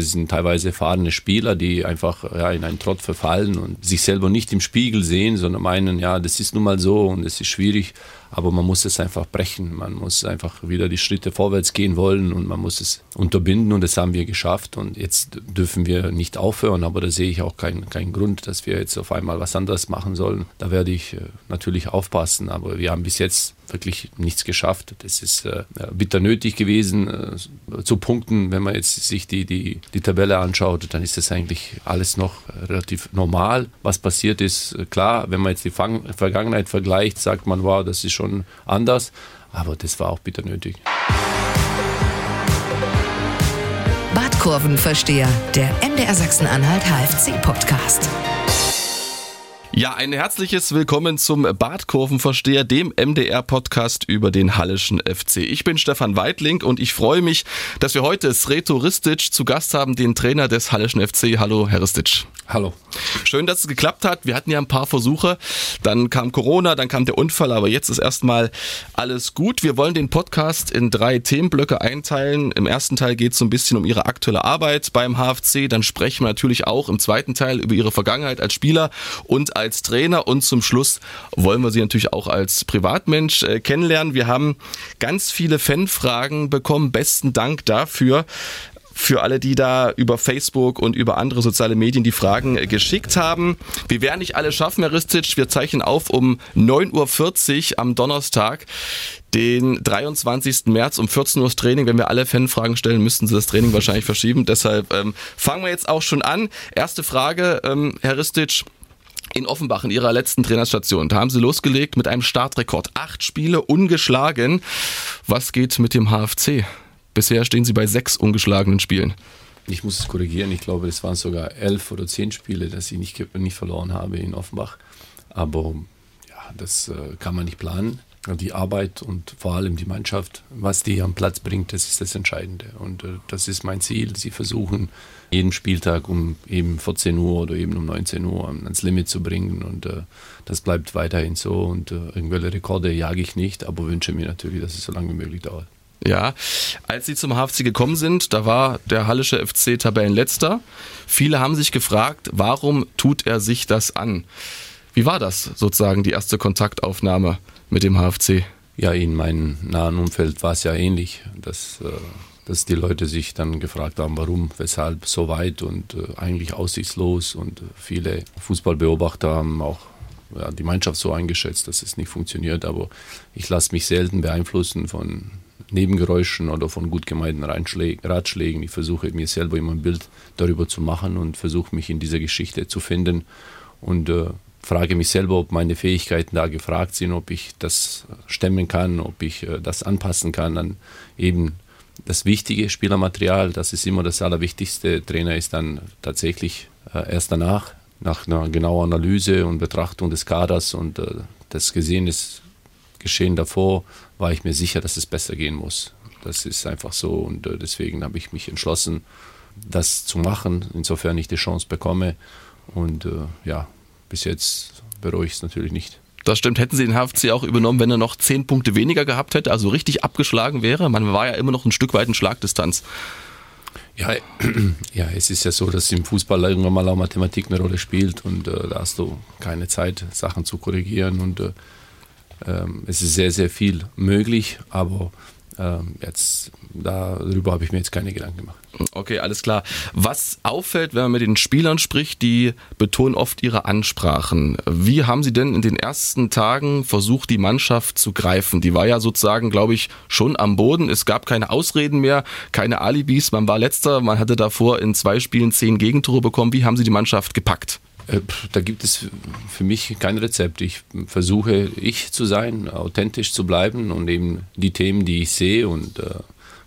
das sind teilweise erfahrene Spieler, die einfach ja, in einen Trott verfallen und sich selber nicht im Spiegel sehen, sondern meinen, ja, das ist nun mal so und es ist schwierig, aber man muss es einfach brechen. Man muss einfach wieder die Schritte vorwärts gehen wollen und man muss es unterbinden und das haben wir geschafft und jetzt dürfen wir nicht aufhören, aber da sehe ich auch keinen keinen Grund, dass wir jetzt auf einmal was anderes machen sollen. Da werde ich äh, natürlich aufpassen, aber wir haben bis jetzt wirklich nichts geschafft. Das ist äh, bitter nötig gewesen äh, zu punkten. Wenn man jetzt sich die, die, die Tabelle anschaut, dann ist das eigentlich alles noch relativ normal. Was passiert ist, klar, wenn man jetzt die Fang Vergangenheit vergleicht, sagt man, wow, das ist schon anders. Aber das war auch bitter nötig. Badkurvenversteher, der MDR Sachsen-Anhalt HFC-Podcast. Ja, ein herzliches Willkommen zum Badkurvenversteher, dem MDR-Podcast über den Hallischen FC. Ich bin Stefan Weidling und ich freue mich, dass wir heute Sreto Ristic zu Gast haben, den Trainer des Hallischen FC. Hallo, Herr Ristic. Hallo. Schön, dass es geklappt hat. Wir hatten ja ein paar Versuche. Dann kam Corona, dann kam der Unfall, aber jetzt ist erstmal alles gut. Wir wollen den Podcast in drei Themenblöcke einteilen. Im ersten Teil geht es so ein bisschen um Ihre aktuelle Arbeit beim HFC. Dann sprechen wir natürlich auch im zweiten Teil über Ihre Vergangenheit als Spieler und als Trainer. Und zum Schluss wollen wir Sie natürlich auch als Privatmensch äh, kennenlernen. Wir haben ganz viele Fanfragen bekommen. Besten Dank dafür für alle, die da über Facebook und über andere soziale Medien die Fragen geschickt haben. Wir werden nicht alle schaffen, Herr Ristic. Wir zeichnen auf um 9.40 Uhr am Donnerstag den 23. März um 14 Uhr das Training. Wenn wir alle Fanfragen stellen, müssten Sie das Training wahrscheinlich verschieben. Deshalb ähm, fangen wir jetzt auch schon an. Erste Frage, ähm, Herr Ristic. In Offenbach, in Ihrer letzten Trainerstation, da haben Sie losgelegt mit einem Startrekord. Acht Spiele ungeschlagen. Was geht mit dem HFC? Bisher stehen sie bei sechs ungeschlagenen Spielen. Ich muss es korrigieren. Ich glaube, es waren sogar elf oder zehn Spiele, dass ich nicht, nicht verloren habe in Offenbach. Aber ja, das äh, kann man nicht planen. Die Arbeit und vor allem die Mannschaft, was die am Platz bringt, das ist das Entscheidende. Und äh, das ist mein Ziel. Sie versuchen jeden Spieltag um eben 14 Uhr oder eben um 19 Uhr ans Limit zu bringen. Und äh, das bleibt weiterhin so. Und äh, irgendwelche Rekorde jage ich nicht, aber wünsche mir natürlich, dass es so lange wie möglich dauert. Ja, als sie zum HFC gekommen sind, da war der Hallische FC Tabellenletzter. Viele haben sich gefragt, warum tut er sich das an? Wie war das sozusagen, die erste Kontaktaufnahme mit dem HFC? Ja, in meinem nahen Umfeld war es ja ähnlich, dass, äh, dass die Leute sich dann gefragt haben, warum, weshalb so weit und äh, eigentlich aussichtslos. Und viele Fußballbeobachter haben auch ja, die Mannschaft so eingeschätzt, dass es nicht funktioniert. Aber ich lasse mich selten beeinflussen von Nebengeräuschen oder von gut gemeinten Ratschlägen. Ich versuche mir selber immer ein Bild darüber zu machen und versuche mich in dieser Geschichte zu finden und äh, frage mich selber, ob meine Fähigkeiten da gefragt sind, ob ich das stemmen kann, ob ich äh, das anpassen kann an eben das wichtige Spielermaterial. Das ist immer das Allerwichtigste. Trainer ist dann tatsächlich äh, erst danach, nach einer genauen Analyse und Betrachtung des Kaders und äh, des Gesehenes Geschehen davor war ich mir sicher, dass es besser gehen muss. Das ist einfach so und deswegen habe ich mich entschlossen, das zu machen, insofern ich die Chance bekomme. Und ja, bis jetzt bereue ich es natürlich nicht. Das stimmt. Hätten Sie den HFC auch übernommen, wenn er noch zehn Punkte weniger gehabt hätte, also richtig abgeschlagen wäre? Man war ja immer noch ein Stück weit in Schlagdistanz. Ja, ja, es ist ja so, dass im Fußball irgendwann mal auch Mathematik eine Rolle spielt und äh, da hast du keine Zeit, Sachen zu korrigieren und äh, ähm, es ist sehr, sehr viel möglich, aber ähm, jetzt darüber habe ich mir jetzt keine Gedanken gemacht. Okay, alles klar. Was auffällt, wenn man mit den Spielern spricht, die betonen oft ihre Ansprachen. Wie haben Sie denn in den ersten Tagen versucht, die Mannschaft zu greifen? Die war ja sozusagen, glaube ich, schon am Boden. Es gab keine Ausreden mehr, keine Alibis. Man war letzter, man hatte davor in zwei Spielen zehn Gegentore bekommen. Wie haben Sie die Mannschaft gepackt? Äh, da gibt es für mich kein Rezept. Ich versuche, ich zu sein, authentisch zu bleiben und eben die Themen, die ich sehe und äh,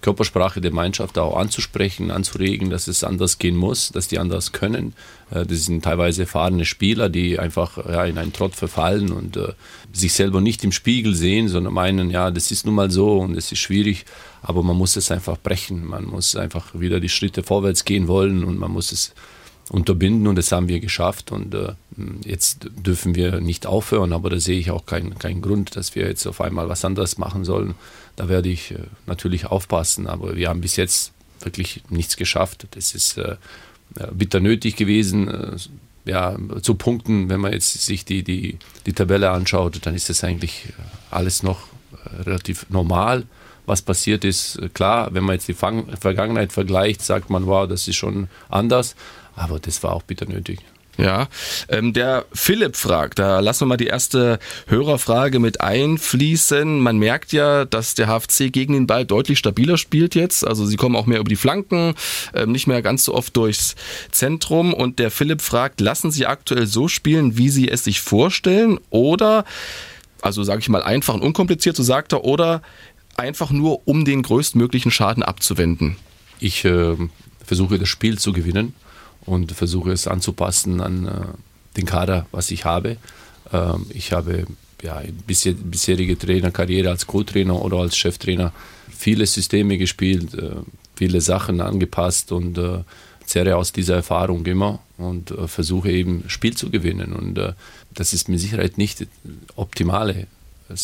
Körpersprache der Mannschaft auch anzusprechen, anzuregen, dass es anders gehen muss, dass die anders können. Äh, das sind teilweise erfahrene Spieler, die einfach ja, in einen Trott verfallen und äh, sich selber nicht im Spiegel sehen, sondern meinen, ja, das ist nun mal so und es ist schwierig, aber man muss es einfach brechen. Man muss einfach wieder die Schritte vorwärts gehen wollen und man muss es unterbinden und das haben wir geschafft und äh, jetzt dürfen wir nicht aufhören, aber da sehe ich auch keinen kein Grund, dass wir jetzt auf einmal was anderes machen sollen. Da werde ich äh, natürlich aufpassen, aber wir haben bis jetzt wirklich nichts geschafft. Das ist äh, bitter nötig gewesen. Äh, ja, zu Punkten, wenn man jetzt sich die, die, die Tabelle anschaut, dann ist das eigentlich alles noch relativ normal, was passiert ist. Klar, wenn man jetzt die Vergangenheit vergleicht, sagt man, wow, das ist schon anders, aber das war auch bitter nötig. Ja, ähm, der Philipp fragt, da lassen wir mal die erste Hörerfrage mit einfließen. Man merkt ja, dass der HFC gegen den Ball deutlich stabiler spielt jetzt. Also sie kommen auch mehr über die Flanken, ähm, nicht mehr ganz so oft durchs Zentrum. Und der Philipp fragt, lassen sie aktuell so spielen, wie sie es sich vorstellen? Oder, also sage ich mal einfach und unkompliziert, so sagt er, oder einfach nur, um den größtmöglichen Schaden abzuwenden? Ich äh, versuche das Spiel zu gewinnen und versuche es anzupassen an äh, den Kader, was ich habe. Ähm, ich habe ja bisher, bisherige Trainerkarriere als Co-Trainer oder als Cheftrainer viele Systeme gespielt, äh, viele Sachen angepasst und äh, zerre aus dieser Erfahrung immer und äh, versuche eben Spiel zu gewinnen. Und äh, das ist mit Sicherheit nicht optimale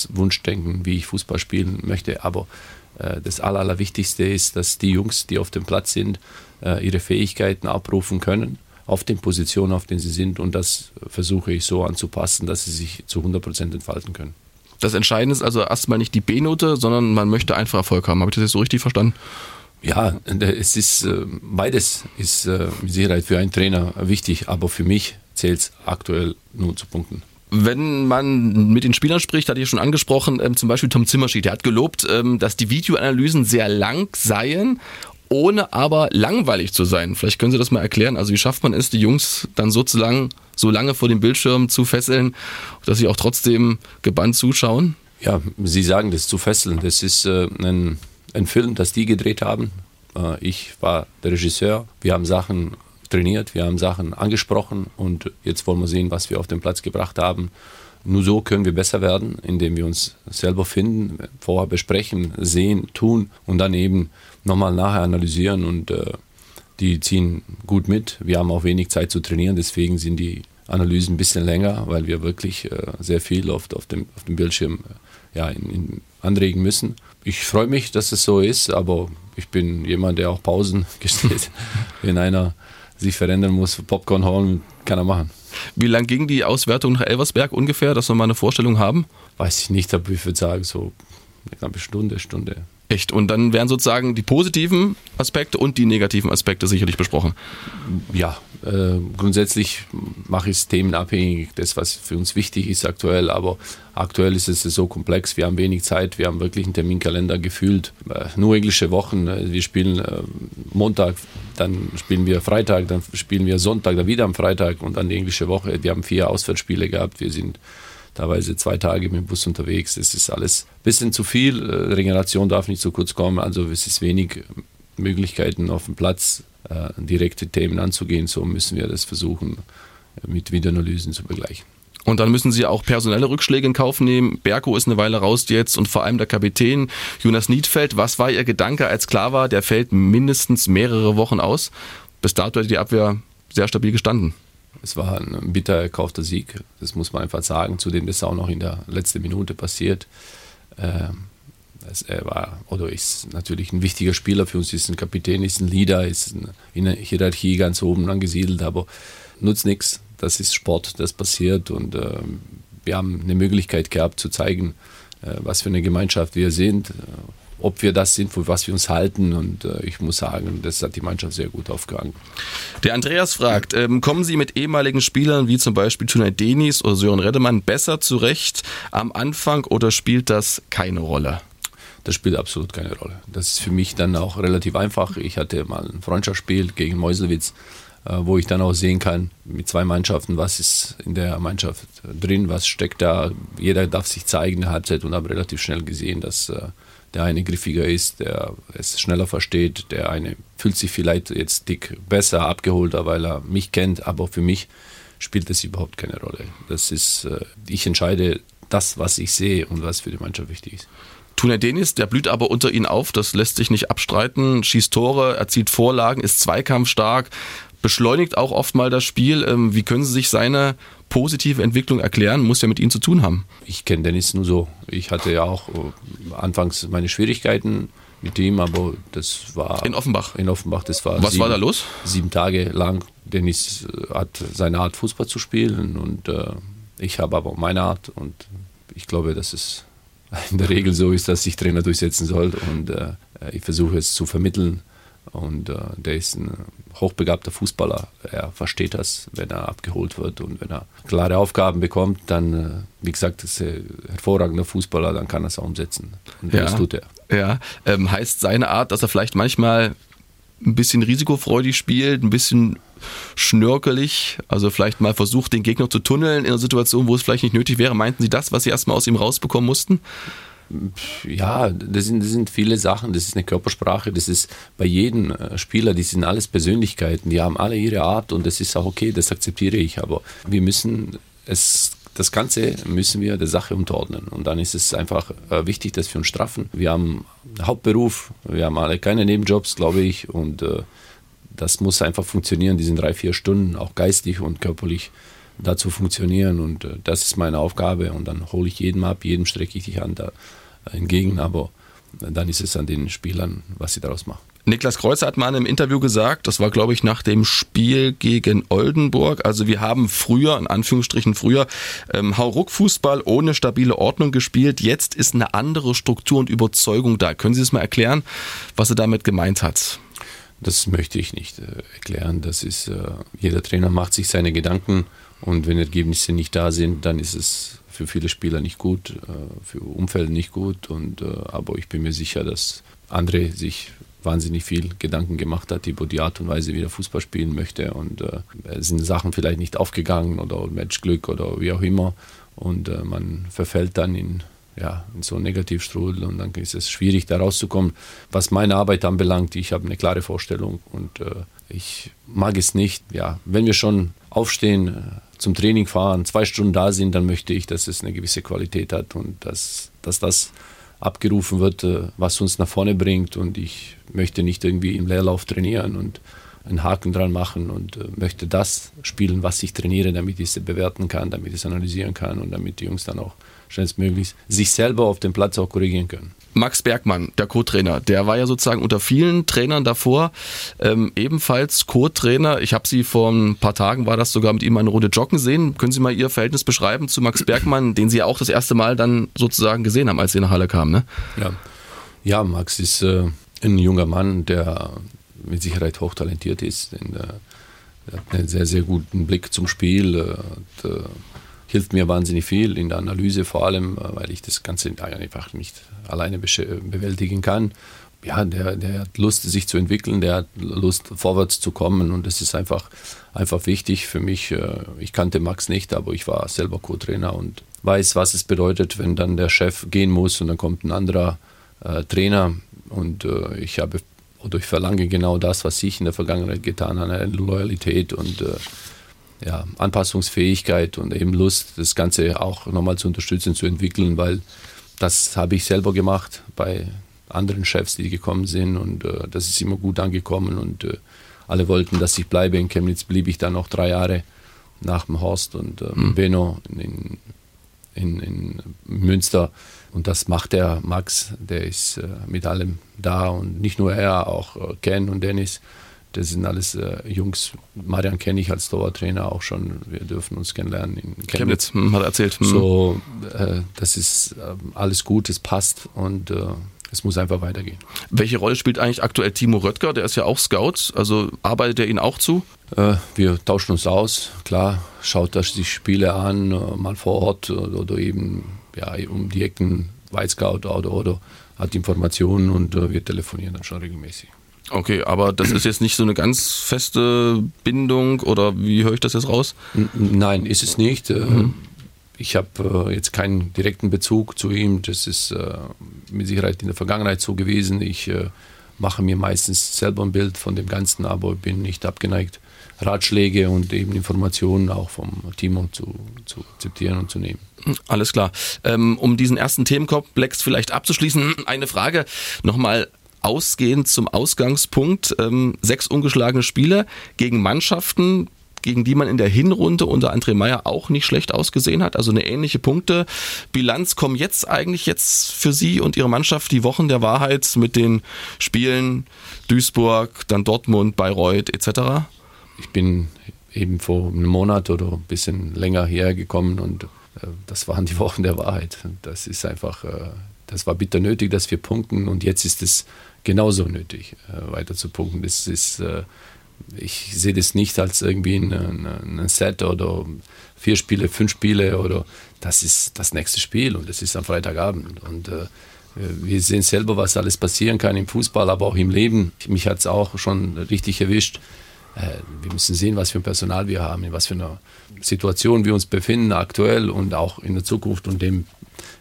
Wunschdenken, wie ich Fußball spielen möchte, aber äh, das Allerwichtigste ist, dass die Jungs, die auf dem Platz sind, äh, ihre Fähigkeiten abrufen können auf den Positionen, auf denen sie sind. Und das versuche ich so anzupassen, dass sie sich zu 100 Prozent entfalten können. Das Entscheidende ist also erstmal nicht die B-Note, sondern man möchte einfach Erfolg haben. Habe ich das jetzt so richtig verstanden? Ja, es ist äh, beides ist mit Sicherheit für einen Trainer wichtig, aber für mich zählt es aktuell nur zu Punkten wenn man mit den Spielern spricht, hatte ich schon angesprochen, ähm, zum Beispiel Tom Zimmerschied, der hat gelobt, ähm, dass die Videoanalysen sehr lang seien, ohne aber langweilig zu sein. Vielleicht können Sie das mal erklären. Also wie schafft man es, die Jungs dann sozusagen so lange vor dem Bildschirm zu fesseln, dass sie auch trotzdem gebannt zuschauen? Ja, Sie sagen das zu fesseln. Das ist äh, ein, ein Film, das die gedreht haben. Äh, ich war der Regisseur. Wir haben Sachen trainiert, wir haben Sachen angesprochen und jetzt wollen wir sehen, was wir auf den Platz gebracht haben. Nur so können wir besser werden, indem wir uns selber finden, vorher besprechen, sehen, tun und dann eben nochmal nachher analysieren und äh, die ziehen gut mit. Wir haben auch wenig Zeit zu trainieren, deswegen sind die Analysen ein bisschen länger, weil wir wirklich äh, sehr viel oft auf dem, auf dem Bildschirm äh, ja, in, in anregen müssen. Ich freue mich, dass es so ist, aber ich bin jemand, der auch Pausen gesteht. Wenn einer sich verändern muss, Popcorn hauen, kann er machen. Wie lang ging die Auswertung nach Elversberg ungefähr, dass wir mal eine Vorstellung haben? Weiß ich nicht, aber ich würde sagen, so eine knappe Stunde, Stunde. Echt. Und dann werden sozusagen die positiven Aspekte und die negativen Aspekte sicherlich besprochen. Ja, äh, grundsätzlich mache ich es themenabhängig, das, was für uns wichtig ist aktuell. Aber aktuell ist es so komplex, wir haben wenig Zeit, wir haben wirklich einen Terminkalender gefühlt. Äh, nur englische Wochen. Äh, wir spielen äh, Montag, dann spielen wir Freitag, dann spielen wir Sonntag, dann wieder am Freitag und dann die englische Woche. Wir haben vier Auswärtsspiele gehabt. Wir sind teilweise zwei Tage mit dem Bus unterwegs. Das ist alles ein bisschen zu viel. Äh, Regeneration darf nicht zu kurz kommen. Also es ist wenig Möglichkeiten auf dem Platz, äh, direkte Themen anzugehen. So müssen wir das versuchen, äh, mit Videoanalysen zu begleichen. Und dann müssen sie auch personelle Rückschläge in Kauf nehmen. Berko ist eine Weile raus jetzt und vor allem der Kapitän Jonas Niedfeld. Was war Ihr Gedanke, als klar war, der fällt mindestens mehrere Wochen aus? Bis dato hat die Abwehr sehr stabil gestanden. Es war ein bitter erkaufter Sieg, das muss man einfach sagen. Zudem ist auch noch in der letzten Minute passiert. Ähm, er war oder ist natürlich ein wichtiger Spieler für uns, ist ein Kapitän, ist ein Leader, ist in der Hierarchie ganz oben angesiedelt, aber nutzt nichts. Das ist Sport, das passiert und äh, wir haben eine Möglichkeit gehabt zu zeigen, äh, was für eine Gemeinschaft wir sind, ob wir das sind, für was wir uns halten. Und äh, ich muss sagen, das hat die Mannschaft sehr gut aufgehangen. Der Andreas fragt, ähm, kommen Sie mit ehemaligen Spielern wie zum Beispiel Tunay Denis oder Sören Redemann besser zurecht am Anfang oder spielt das keine Rolle? Das spielt absolut keine Rolle. Das ist für mich dann auch relativ einfach. Ich hatte mal ein Freundschaftsspiel gegen Meuselwitz, äh, wo ich dann auch sehen kann, mit zwei Mannschaften, was ist in der Mannschaft drin, was steckt da. Jeder darf sich zeigen in der Halbzeit und habe relativ schnell gesehen, dass äh, der eine griffiger ist, der es schneller versteht, der eine fühlt sich vielleicht jetzt dick besser abgeholter, weil er mich kennt, aber für mich spielt das überhaupt keine Rolle. Das ist, äh, ich entscheide das, was ich sehe und was für die Mannschaft wichtig ist. Tuna Denis, der blüht aber unter ihnen auf, das lässt sich nicht abstreiten, schießt Tore, erzielt Vorlagen, ist zweikampfstark, beschleunigt auch oft mal das Spiel. Ähm, wie können Sie sich seine positive Entwicklung erklären? Muss ja mit Ihnen zu tun haben. Ich kenne Dennis nur so. Ich hatte ja auch äh, anfangs meine Schwierigkeiten mit ihm, aber das war. In Offenbach? In Offenbach, das war. Was sieben, war da los? Sieben Tage lang. Dennis äh, hat seine Art, Fußball zu spielen und äh, ich habe aber meine Art und ich glaube, dass es in der Regel so ist, dass sich Trainer durchsetzen soll und äh, ich versuche es zu vermitteln und äh, der ist ein hochbegabter Fußballer. Er versteht das, wenn er abgeholt wird und wenn er klare Aufgaben bekommt, dann, äh, wie gesagt, ist er hervorragender Fußballer, dann kann er es auch umsetzen. Und ja. das tut er. Ja, ähm, heißt seine Art, dass er vielleicht manchmal ein bisschen risikofreudig spielt, ein bisschen schnörkelig, also vielleicht mal versucht, den Gegner zu tunneln in einer Situation, wo es vielleicht nicht nötig wäre. Meinten Sie das, was Sie erstmal aus ihm rausbekommen mussten? Ja, das sind, das sind viele Sachen. Das ist eine Körpersprache. Das ist bei jedem äh, Spieler, die sind alles Persönlichkeiten. Die haben alle ihre Art und das ist auch okay, das akzeptiere ich. Aber wir müssen es das Ganze müssen wir der Sache unterordnen. Und dann ist es einfach äh, wichtig, dass wir uns straffen. Wir haben Hauptberuf, wir haben alle keine Nebenjobs, glaube ich. Und äh, das muss einfach funktionieren, diese drei, vier Stunden, auch geistig und körperlich dazu funktionieren. Und äh, das ist meine Aufgabe. Und dann hole ich jedem ab, jedem strecke ich die Hand da entgegen. Aber dann ist es an den Spielern, was sie daraus machen. Niklas Kreuzer hat mal in einem Interview gesagt, das war glaube ich nach dem Spiel gegen Oldenburg, also wir haben früher, in Anführungsstrichen früher, ähm, Hauruck-Fußball ohne stabile Ordnung gespielt, jetzt ist eine andere Struktur und Überzeugung da. Können Sie es mal erklären, was er damit gemeint hat? Das möchte ich nicht äh, erklären. Das ist, äh, jeder Trainer macht sich seine Gedanken und wenn Ergebnisse nicht da sind, dann ist es für viele Spieler nicht gut, äh, für Umfeld nicht gut. Und, äh, aber ich bin mir sicher, dass André sich wahnsinnig viel Gedanken gemacht hat über die Art und Weise, wie er Fußball spielen möchte. Und äh, sind Sachen vielleicht nicht aufgegangen oder Matchglück oder wie auch immer. Und äh, man verfällt dann in, ja, in so einen Negativstrudel und dann ist es schwierig, da rauszukommen. Was meine Arbeit anbelangt, ich habe eine klare Vorstellung und äh, ich mag es nicht. Ja, wenn wir schon aufstehen, äh, zum Training fahren, zwei Stunden da sind, dann möchte ich, dass es eine gewisse Qualität hat und dass, dass das abgerufen wird, äh, was uns nach vorne bringt. Und ich möchte nicht irgendwie im Leerlauf trainieren und einen Haken dran machen und äh, möchte das spielen, was ich trainiere, damit ich es bewerten kann, damit ich es analysieren kann und damit die Jungs dann auch schnellstmöglich sich selber auf dem Platz auch korrigieren können. Max Bergmann, der Co-Trainer, der war ja sozusagen unter vielen Trainern davor ähm, ebenfalls Co-Trainer. Ich habe Sie vor ein paar Tagen, war das sogar mit ihm eine Runde joggen sehen. Können Sie mal Ihr Verhältnis beschreiben zu Max Bergmann, den Sie ja auch das erste Mal dann sozusagen gesehen haben, als Sie nach Halle kamen? Ne? Ja. ja, Max ist äh, ein junger Mann, der mit Sicherheit hochtalentiert ist. In, äh, er hat einen sehr, sehr guten Blick zum Spiel. Äh, hat, äh, hilft mir wahnsinnig viel in der Analyse, vor allem, äh, weil ich das Ganze einfach nicht alleine bewältigen kann. Ja, der, der hat Lust, sich zu entwickeln, der hat Lust, vorwärts zu kommen und das ist einfach, einfach wichtig für mich. Äh, ich kannte Max nicht, aber ich war selber Co-Trainer und weiß, was es bedeutet, wenn dann der Chef gehen muss und dann kommt ein anderer äh, Trainer und äh, ich habe oder ich verlange genau das, was ich in der Vergangenheit getan habe, Loyalität und äh, ja, Anpassungsfähigkeit und eben Lust, das Ganze auch nochmal zu unterstützen, zu entwickeln, weil das habe ich selber gemacht bei anderen Chefs, die gekommen sind und äh, das ist immer gut angekommen und äh, alle wollten, dass ich bleibe. In Chemnitz blieb ich dann noch drei Jahre nach dem Horst und äh, mhm. Benno in, in, in, Münster und das macht der Max, der ist äh, mit allem da und nicht nur er, auch äh, Ken und Dennis das sind alles äh, Jungs. Marian kenne ich als Torwarttrainer auch schon. Wir dürfen uns kennenlernen in Chemnitz. Chemnitz hm, hat erzählt. Hm. So, äh, das ist äh, alles gut, es passt und äh, es muss einfach weitergehen. Welche Rolle spielt eigentlich aktuell Timo Röttger? Der ist ja auch Scout. Also arbeitet er Ihnen auch zu? Äh, wir tauschen uns aus. Klar, schaut er sich Spiele an, äh, mal vor Ort oder, oder eben ja, um die Ecken, White Scout oder, oder hat Informationen und wir telefonieren dann schon regelmäßig. Okay, aber das ist jetzt nicht so eine ganz feste Bindung oder wie höre ich das jetzt raus? Nein, ist es nicht. Äh, mhm. Ich habe äh, jetzt keinen direkten Bezug zu ihm. Das ist äh, mit Sicherheit in der Vergangenheit so gewesen. Ich mache mir meistens selber ein Bild von dem Ganzen, aber bin nicht abgeneigt, Ratschläge und eben Informationen auch vom Timo zu, zu akzeptieren und zu nehmen. Alles klar. Ähm, um diesen ersten Themenkomplex vielleicht abzuschließen, eine Frage nochmal ausgehend zum Ausgangspunkt, ähm, sechs ungeschlagene Spiele gegen Mannschaften, gegen die man in der Hinrunde unter André Meyer auch nicht schlecht ausgesehen hat. Also eine ähnliche Punktebilanz. Kommen jetzt eigentlich jetzt für Sie und Ihre Mannschaft die Wochen der Wahrheit mit den Spielen Duisburg, dann Dortmund, Bayreuth etc.? Ich bin eben vor einem Monat oder ein bisschen länger hergekommen und äh, das waren die Wochen der Wahrheit. Das ist einfach, äh, das war bitter nötig, dass wir punkten und jetzt ist es genauso nötig, äh, weiter zu punkten. Das ist, äh, ich sehe das nicht als irgendwie ein, ein, ein, Set oder vier Spiele, fünf Spiele oder das ist das nächste Spiel und das ist am Freitagabend und äh, wir sehen selber, was alles passieren kann im Fußball, aber auch im Leben. Mich hat es auch schon richtig erwischt. Äh, wir müssen sehen, was für ein Personal wir haben, in was für einer Situation wir uns befinden aktuell und auch in der Zukunft und dem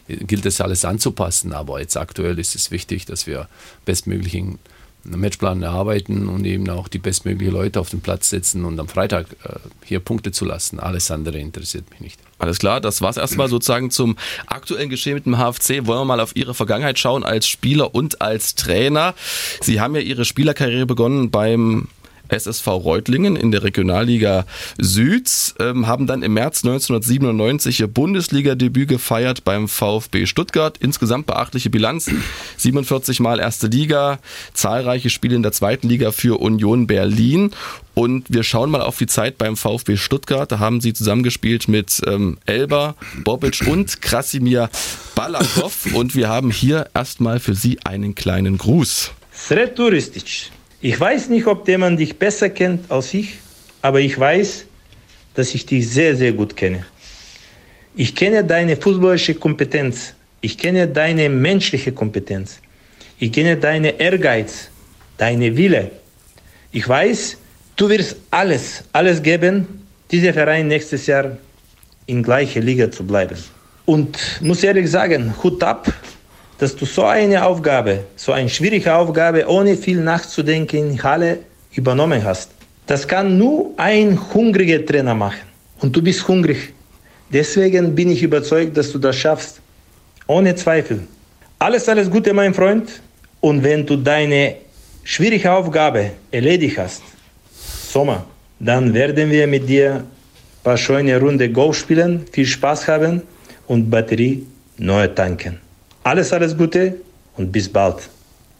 gilt es alles anzupassen. Aber jetzt aktuell ist es wichtig, dass wir bestmöglichen Matchplan erarbeiten und eben auch die bestmöglichen Leute auf den Platz setzen und am Freitag äh, hier Punkte zu lassen. Alles andere interessiert mich nicht. Alles klar, das war es erstmal sozusagen zum aktuellen Geschehen mit dem HFC. Wollen wir mal auf Ihre Vergangenheit schauen als Spieler und als Trainer. Sie haben ja Ihre Spielerkarriere begonnen beim SSV Reutlingen in der Regionalliga Süd, ähm, haben dann im März 1997 ihr Bundesliga-Debüt gefeiert beim VfB Stuttgart. Insgesamt beachtliche Bilanz, 47 Mal erste Liga, zahlreiche Spiele in der zweiten Liga für Union Berlin. Und wir schauen mal auf die Zeit beim VfB Stuttgart. Da haben sie zusammengespielt mit ähm, Elber, Bobic und Krasimir Balakov. Und wir haben hier erstmal für Sie einen kleinen Gruß. Sred Turistic. Ich weiß nicht, ob jemand dich besser kennt als ich, aber ich weiß, dass ich dich sehr, sehr gut kenne. Ich kenne deine fußballische Kompetenz. Ich kenne deine menschliche Kompetenz. Ich kenne deine Ehrgeiz, deine Wille. Ich weiß, du wirst alles, alles geben, dieser Verein nächstes Jahr in gleicher Liga zu bleiben. Und muss ehrlich sagen, Hut ab dass du so eine Aufgabe, so eine schwierige Aufgabe, ohne viel nachzudenken in Halle übernommen hast. Das kann nur ein hungriger Trainer machen. Und du bist hungrig. Deswegen bin ich überzeugt, dass du das schaffst. Ohne Zweifel. Alles, alles Gute, mein Freund. Und wenn du deine schwierige Aufgabe erledigt hast, Sommer, dann werden wir mit dir ein paar schöne Runde Golf spielen, viel Spaß haben und Batterie neu tanken. Alles, alles Gute und bis bald.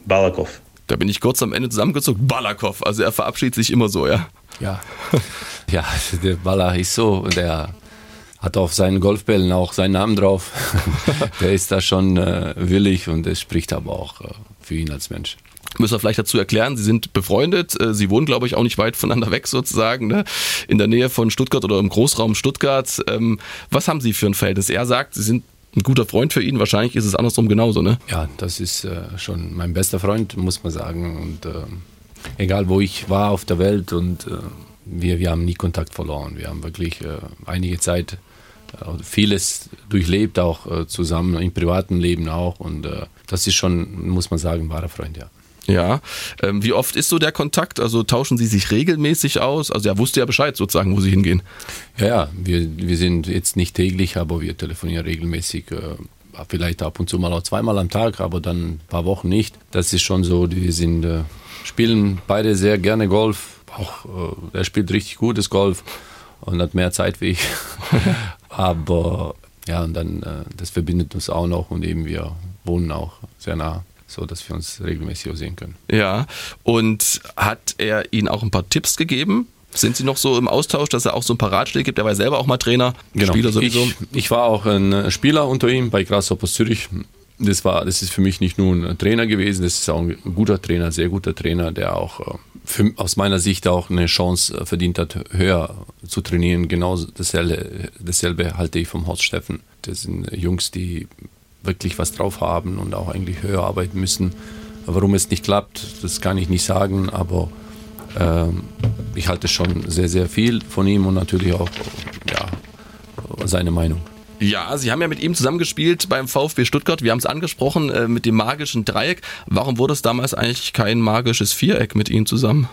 Balakov. Da bin ich kurz am Ende zusammengezogen. Balakov, also er verabschiedet sich immer so, ja. Ja, ja der Baller ist so, der hat auf seinen Golfbällen auch seinen Namen drauf. der ist da schon äh, willig und es spricht aber auch äh, für ihn als Mensch. Müssen wir vielleicht dazu erklären, Sie sind befreundet, äh, Sie wohnen, glaube ich, auch nicht weit voneinander weg sozusagen, ne? in der Nähe von Stuttgart oder im Großraum Stuttgart. Ähm, was haben Sie für ein Verhältnis? Er sagt, Sie sind ein guter Freund für ihn. Wahrscheinlich ist es andersrum genauso, ne? Ja, das ist äh, schon mein bester Freund, muss man sagen. Und äh, egal wo ich war auf der Welt und äh, wir, wir haben nie Kontakt verloren. Wir haben wirklich äh, einige Zeit äh, vieles durchlebt, auch äh, zusammen, im privaten Leben auch. Und das ist schon, muss man sagen, ein wahrer Freund, ja. Ja. Ähm, wie oft ist so der Kontakt? Also tauschen Sie sich regelmäßig aus? Also er wusste ja Bescheid sozusagen, wo Sie hingehen. Ja, ja. Wir, wir sind jetzt nicht täglich, aber wir telefonieren regelmäßig. Äh, vielleicht ab und zu mal auch zweimal am Tag, aber dann ein paar Wochen nicht. Das ist schon so. Wir sind, äh, spielen beide sehr gerne Golf. Auch äh, er spielt richtig gutes Golf und hat mehr Zeit wie ich. aber ja, und dann, äh, das verbindet uns auch noch und eben wir wohnen auch sehr nah so dass wir uns regelmäßig sehen können. Ja, und hat er Ihnen auch ein paar Tipps gegeben? Sind Sie noch so im Austausch, dass er auch so ein paar Ratschläge gibt? Er war selber auch mal Trainer, genau. Spieler sowieso. Ich, ich, war auch ein Spieler unter ihm bei Grasshoppers Zürich. Das, war, das ist für mich nicht nur ein Trainer gewesen, das ist auch ein guter Trainer, sehr guter Trainer, der auch äh, für, aus meiner Sicht auch eine Chance äh, verdient hat, höher zu trainieren. Genau dasselbe, dasselbe halte ich vom Horst Steffen. Das sind Jungs, die wirklich was drauf haben und auch eigentlich höher arbeiten müssen. Warum es nicht klappt, das kann ich nicht sagen, aber ähm, ich halte schon sehr, sehr viel von ihm und natürlich auch ja, seine Meinung. Ja, Sie haben ja mit ihm zusammengespielt beim VfB Stuttgart. Wir haben es angesprochen äh, mit dem magischen Dreieck. Warum wurde es damals eigentlich kein magisches Viereck mit ihm zusammen?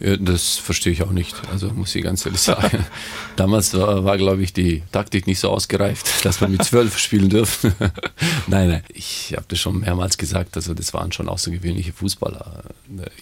Ja, das verstehe ich auch nicht. Also muss ich ganz ehrlich sagen. Damals war, war glaube ich, die Taktik nicht so ausgereift, dass man mit zwölf spielen dürfen. nein, nein, ich habe das schon mehrmals gesagt. Also das waren schon außergewöhnliche Fußballer.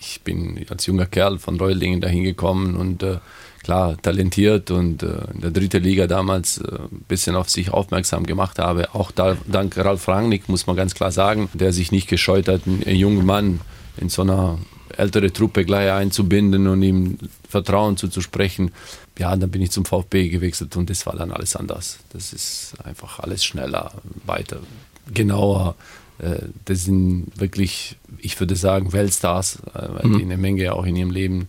Ich bin als junger Kerl von Reulingen dahin gekommen und äh, klar talentiert und äh, in der dritten Liga damals äh, ein bisschen auf sich aufmerksam gemacht habe. Auch da, dank Ralf Rangnick muss man ganz klar sagen, der sich nicht gescheut hat, einen jungen Mann in so einer ältere Truppe gleich einzubinden und ihm Vertrauen zuzusprechen. Ja, dann bin ich zum VfB gewechselt und das war dann alles anders. Das ist einfach alles schneller, weiter, genauer. Äh, das sind wirklich, ich würde sagen, Weltstars, äh, weil mhm. die eine Menge auch in ihrem Leben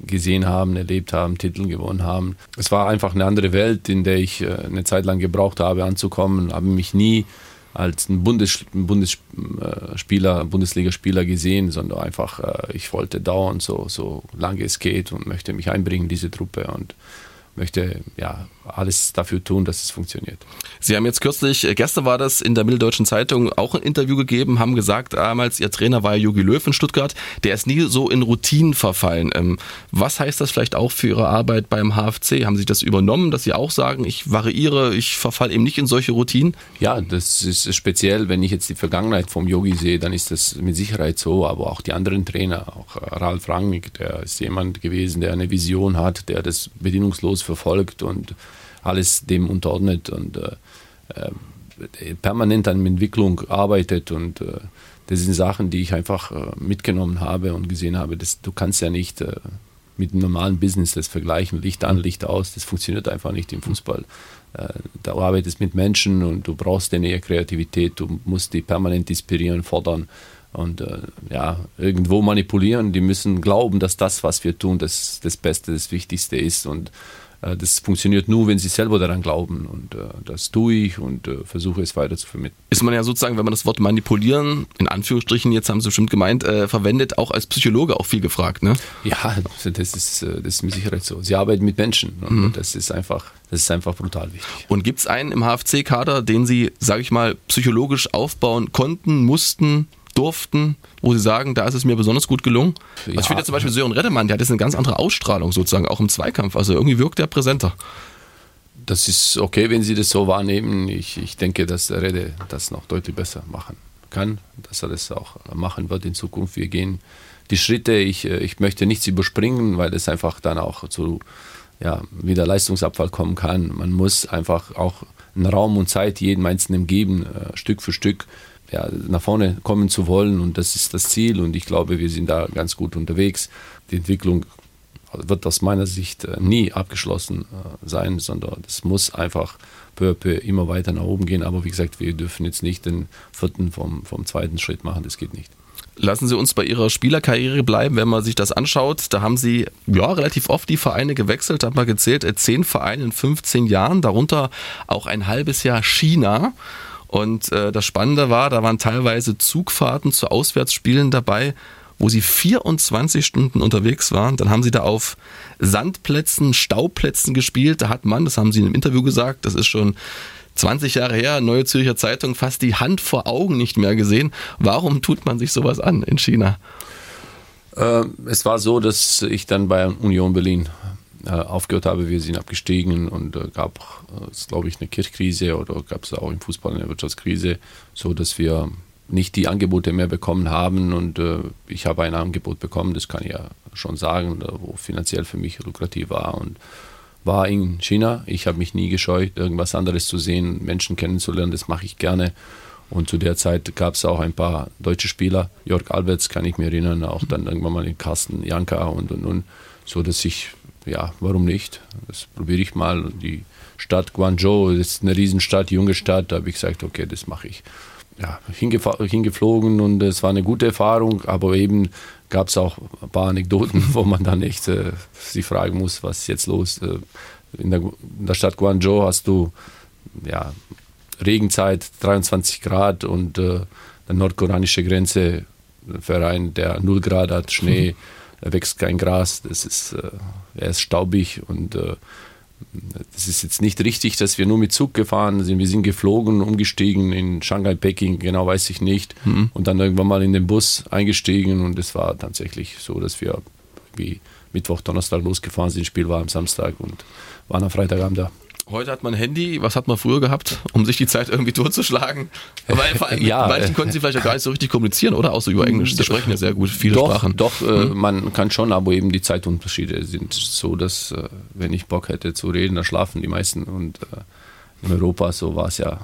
gesehen haben, erlebt haben, Titel gewonnen haben. Es war einfach eine andere Welt, in der ich äh, eine Zeit lang gebraucht habe anzukommen, habe mich nie als ein Bundes, Bundesspieler, Bundesligaspieler gesehen, sondern einfach, äh, ich wollte dauernd so, so lange es geht und möchte mich einbringen in diese Truppe und möchte ja alles dafür tun, dass es funktioniert. Sie haben jetzt kürzlich, äh, gestern war das in der Mitteldeutschen Zeitung auch ein Interview gegeben, haben gesagt, damals Ihr Trainer war Jogi Löw in Stuttgart, der ist nie so in Routinen verfallen. Ähm, was heißt das vielleicht auch für Ihre Arbeit beim HFC? Haben Sie das übernommen, dass Sie auch sagen, ich variiere, ich verfalle eben nicht in solche Routinen? Ja, das ist speziell, wenn ich jetzt die Vergangenheit vom Yogi sehe, dann ist das mit Sicherheit so, aber auch die anderen Trainer, auch Ralf Rangnick, der ist jemand gewesen, der eine Vision hat, der das bedingungslos verfolgt und alles dem unterordnet und äh, äh, permanent an Entwicklung arbeitet und äh, das sind Sachen, die ich einfach äh, mitgenommen habe und gesehen habe, dass du kannst ja nicht äh, mit einem normalen Business das vergleichen, Licht an, Licht aus, das funktioniert einfach nicht im Fußball. Äh, da arbeitest mit Menschen und du brauchst eine Kreativität, du musst die permanent inspirieren, fordern und äh, ja, irgendwo manipulieren. Die müssen glauben, dass das, was wir tun, das, das Beste, das Wichtigste ist und das funktioniert nur, wenn sie selber daran glauben. Und äh, das tue ich und äh, versuche es weiter zu vermitteln. Ist man ja sozusagen, wenn man das Wort manipulieren, in Anführungsstrichen, jetzt haben Sie bestimmt gemeint, äh, verwendet, auch als Psychologe auch viel gefragt, ne? Ja, das ist, das ist mit Sicherheit so. Sie arbeiten mit Menschen und mhm. das ist einfach, das ist einfach brutal wichtig. Und gibt es einen im HFC-Kader, den Sie, sage ich mal, psychologisch aufbauen konnten, mussten? Durften, wo Sie sagen, da ist es mir besonders gut gelungen? Ja. Also ich finde ja zum Beispiel Sören Reddemann, der hat jetzt eine ganz andere Ausstrahlung sozusagen, auch im Zweikampf. Also irgendwie wirkt er präsenter. Das ist okay, wenn Sie das so wahrnehmen. Ich, ich denke, dass der Redde das noch deutlich besser machen kann, dass er das auch machen wird in Zukunft. Wir gehen die Schritte. Ich, ich möchte nichts überspringen, weil es einfach dann auch zu ja, wieder Leistungsabfall kommen kann. Man muss einfach auch einen Raum und Zeit jedem Einzelnen geben, äh, Stück für Stück ja, nach vorne kommen zu wollen und das ist das Ziel und ich glaube, wir sind da ganz gut unterwegs. Die Entwicklung wird aus meiner Sicht äh, nie abgeschlossen äh, sein, sondern es muss einfach peu à peu immer weiter nach oben gehen. Aber wie gesagt, wir dürfen jetzt nicht den vierten vom, vom zweiten Schritt machen, das geht nicht. Lassen Sie uns bei Ihrer Spielerkarriere bleiben, wenn man sich das anschaut. Da haben Sie ja relativ oft die Vereine gewechselt, hat man gezählt, äh, zehn Vereine in 15 Jahren, darunter auch ein halbes Jahr China. Und äh, das Spannende war, da waren teilweise Zugfahrten zu Auswärtsspielen dabei, wo sie 24 Stunden unterwegs waren. Dann haben sie da auf Sandplätzen, Stauplätzen gespielt. Da hat man, das haben sie in einem Interview gesagt, das ist schon 20 Jahre her, Neue Zürcher Zeitung, fast die Hand vor Augen nicht mehr gesehen. Warum tut man sich sowas an in China? Äh, es war so, dass ich dann bei Union Berlin äh, aufgehört habe. Wir sind abgestiegen und äh, gab es, glaube ich, eine Kirchkrise oder gab es auch im Fußball eine Wirtschaftskrise, so dass wir nicht die Angebote mehr bekommen haben und äh, ich habe ein Angebot bekommen, das kann ich ja schon sagen, wo finanziell für mich lukrativ war und war in China. Ich habe mich nie gescheut, irgendwas anderes zu sehen, Menschen kennenzulernen, das mache ich gerne. Und zu der Zeit gab es auch ein paar deutsche Spieler. Jörg Alberts kann ich mir erinnern, auch dann irgendwann mal den Carsten Janka und und und, so dass ich ja, warum nicht? Das probiere ich mal. Die Stadt Guangzhou ist eine Riesenstadt, junge Stadt. Da habe ich gesagt, okay, das mache ich. Ja, hingeflogen und es war eine gute Erfahrung, aber eben gab es auch ein paar Anekdoten, wo man dann echt äh, sich fragen muss, was ist jetzt los. Äh, in, der, in der Stadt Guangzhou hast du ja, Regenzeit, 23 Grad und äh, der nordkoreanische Grenze, Verein, der 0 Grad hat, Schnee. da wächst kein Gras, das ist, äh, er ist staubig und äh, es ist jetzt nicht richtig, dass wir nur mit Zug gefahren sind. Wir sind geflogen, umgestiegen in Shanghai, Peking, genau weiß ich nicht. Mhm. Und dann irgendwann mal in den Bus eingestiegen und es war tatsächlich so, dass wir wie Mittwoch, Donnerstag losgefahren sind. Das Spiel war am Samstag und waren am Freitagabend da. Heute hat man ein Handy, was hat man früher gehabt, um sich die Zeit irgendwie totzuschlagen? Weil vor allem ja, manchen konnten sie vielleicht auch gar nicht so richtig kommunizieren, oder? Außer über Englisch. Sie sprechen ja sehr gut, viele doch, Sprachen. Doch, äh, mhm. man kann schon, aber eben die Zeitunterschiede sind so, dass äh, wenn ich Bock hätte zu reden, dann schlafen die meisten. Und äh, in Europa so war es ja,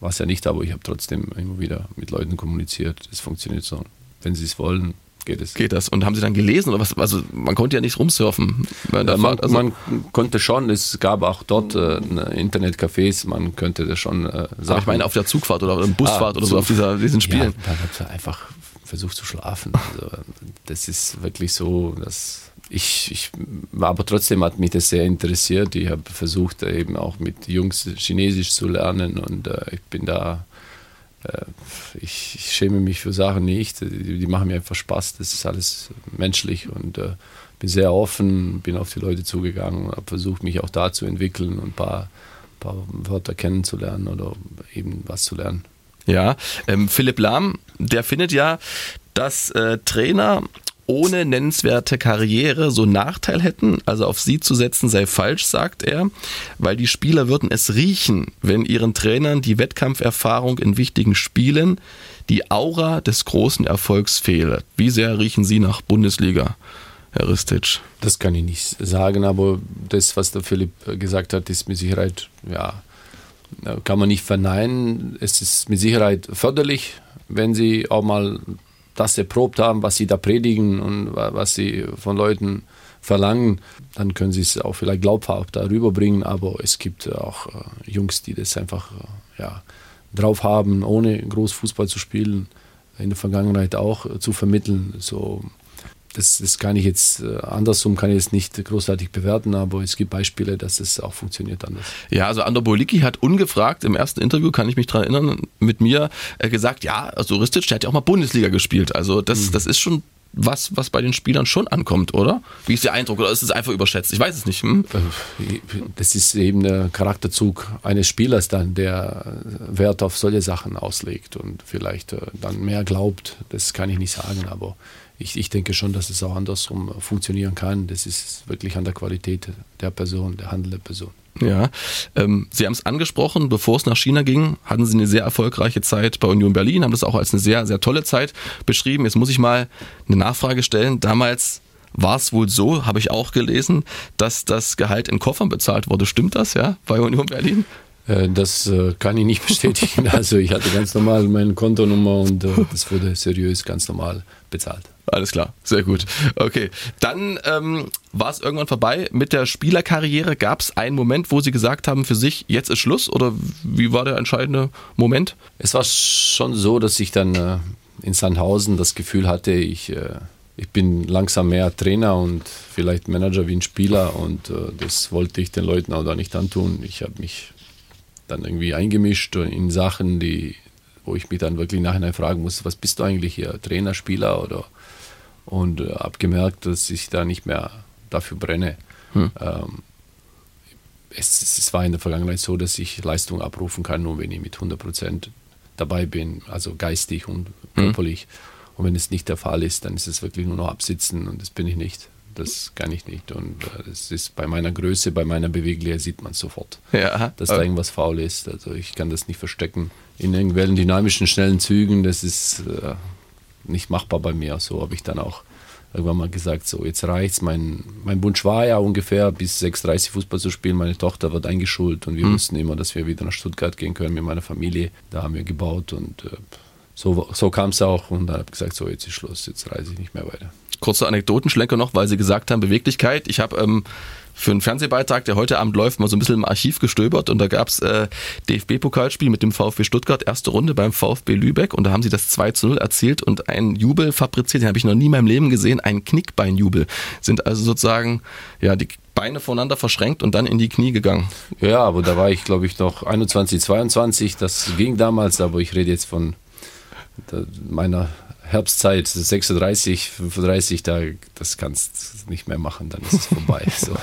war es ja nicht, aber ich habe trotzdem immer wieder mit Leuten kommuniziert. Es funktioniert so. Wenn sie es wollen, geht es. Geht das? Und haben Sie dann gelesen oder was? Also man konnte ja nicht rumsurfen. Man, man, also man konnte schon, es gab auch dort äh, Internetcafés, man könnte das schon äh, sagen. ich meine auf der Zugfahrt oder im Busfahrt ah, oder so auf dieser, diesen Spielen. Ja, dann hat er einfach versucht zu schlafen. Also, das ist wirklich so, dass ich, ich war aber trotzdem hat mich das sehr interessiert. Ich habe versucht eben auch mit Jungs Chinesisch zu lernen und äh, ich bin da ich, ich, schäme mich für Sachen nicht. Die, die, machen mir einfach Spaß. Das ist alles menschlich und äh, bin sehr offen, bin auf die Leute zugegangen habe versucht, mich auch da zu entwickeln und ein paar, paar Wörter kennenzulernen oder eben was zu lernen. Ja, ähm, Philipp Lahm, der findet ja, dass äh, Trainer ohne nennenswerte Karriere so einen Nachteil hätten. Also auf sie zu setzen sei falsch, sagt er, weil die Spieler würden es riechen, wenn ihren Trainern die Wettkampferfahrung in wichtigen Spielen, die Aura des großen Erfolgs fehle. Wie sehr riechen Sie nach Bundesliga? Herr Ristic? Das kann ich nicht sagen, aber das, was der Philipp gesagt hat, ist mit Sicherheit, ja, kann man nicht verneinen. Es ist mit Sicherheit förderlich, wenn Sie auch mal das erprobt haben, was sie da predigen und was sie von Leuten verlangen, dann können sie es auch vielleicht glaubhaft darüber bringen. Aber es gibt auch äh, Jungs, die das einfach äh, ja, drauf haben, ohne groß Fußball zu spielen, in der Vergangenheit auch äh, zu vermitteln. So das, das kann ich jetzt äh, andersrum kann ich es nicht großartig bewerten, aber es gibt Beispiele, dass es auch funktioniert anders. Ja, also Andor Bolicki hat ungefragt im ersten Interview, kann ich mich daran erinnern, mit mir äh, gesagt, ja, also Ristic, der hat ja auch mal Bundesliga gespielt. Also das, mhm. das ist schon was, was bei den Spielern schon ankommt, oder? Wie ist der Eindruck? Oder ist es einfach überschätzt? Ich weiß es nicht. Hm? Äh, das ist eben der Charakterzug eines Spielers dann, der Wert auf solche Sachen auslegt und vielleicht dann mehr glaubt. Das kann ich nicht sagen, aber ich, ich denke schon, dass es auch andersrum funktionieren kann. Das ist wirklich an der Qualität der Person, der handelnden Person. Ja, ähm, Sie haben es angesprochen, bevor es nach China ging, hatten Sie eine sehr erfolgreiche Zeit bei Union Berlin, haben das auch als eine sehr, sehr tolle Zeit beschrieben. Jetzt muss ich mal eine Nachfrage stellen. Damals war es wohl so, habe ich auch gelesen, dass das Gehalt in Koffern bezahlt wurde. Stimmt das, ja, bei Union Berlin? Äh, das äh, kann ich nicht bestätigen. Also ich hatte ganz normal meine Kontonummer und äh, das wurde seriös ganz normal bezahlt. Alles klar, sehr gut. Okay, dann ähm, war es irgendwann vorbei mit der Spielerkarriere. Gab es einen Moment, wo Sie gesagt haben für sich, jetzt ist Schluss? Oder wie war der entscheidende Moment? Es war schon so, dass ich dann äh, in Sandhausen das Gefühl hatte, ich, äh, ich bin langsam mehr Trainer und vielleicht Manager wie ein Spieler und äh, das wollte ich den Leuten auch da nicht antun. Ich habe mich dann irgendwie eingemischt in Sachen, die wo ich mich dann wirklich nachher fragen muss, was bist du eigentlich hier, Trainer, Spieler oder und äh, habe gemerkt, dass ich da nicht mehr dafür brenne. Hm. Ähm, es, es, war in der Vergangenheit so, dass ich Leistung abrufen kann, nur wenn ich mit 100 Prozent dabei bin, also geistig und hm. körperlich. Hm. Und wenn es nicht der Fall ist, dann ist es wirklich nur noch absitzen und das bin ich nicht. Das kann ich nicht. Und äh, das ist bei meiner Größe, bei meiner Beweglichkeit sieht man sofort, ja, dass da irgendwas faul ist. Also ich kann das nicht verstecken. In irgendwelchen dynamischen, schnellen Zügen, das ist äh, nicht machbar bei mir. So habe ich dann auch irgendwann mal gesagt, so jetzt reicht's. Mein, mein Wunsch war ja ungefähr bis 6.30 Fußball zu spielen. Meine Tochter wird eingeschult und wir mhm. wussten immer, dass wir wieder nach Stuttgart gehen können mit meiner Familie. Da haben wir gebaut und äh, so, so kam es auch und dann habe ich gesagt, so jetzt ist Schluss, jetzt reise ich nicht mehr weiter. Kurze Anekdotenschlenker noch, weil Sie gesagt haben, Beweglichkeit. Ich habe ähm, für einen Fernsehbeitrag, der heute Abend läuft, mal so ein bisschen im Archiv gestöbert und da gab's äh, DFB-Pokalspiel mit dem VfB Stuttgart, erste Runde beim VfB Lübeck und da haben sie das 2 zu 0 erzielt und einen Jubel fabriziert, den habe ich noch nie in meinem Leben gesehen, ein Knickbeinjubel. Sind also sozusagen ja die Beine voneinander verschränkt und dann in die Knie gegangen. Ja, aber da war ich, glaube ich, noch 21, 22. Das ging damals, aber ich rede jetzt von meiner Herbstzeit, 36, 35, da, das kannst du nicht mehr machen, dann ist es vorbei. So.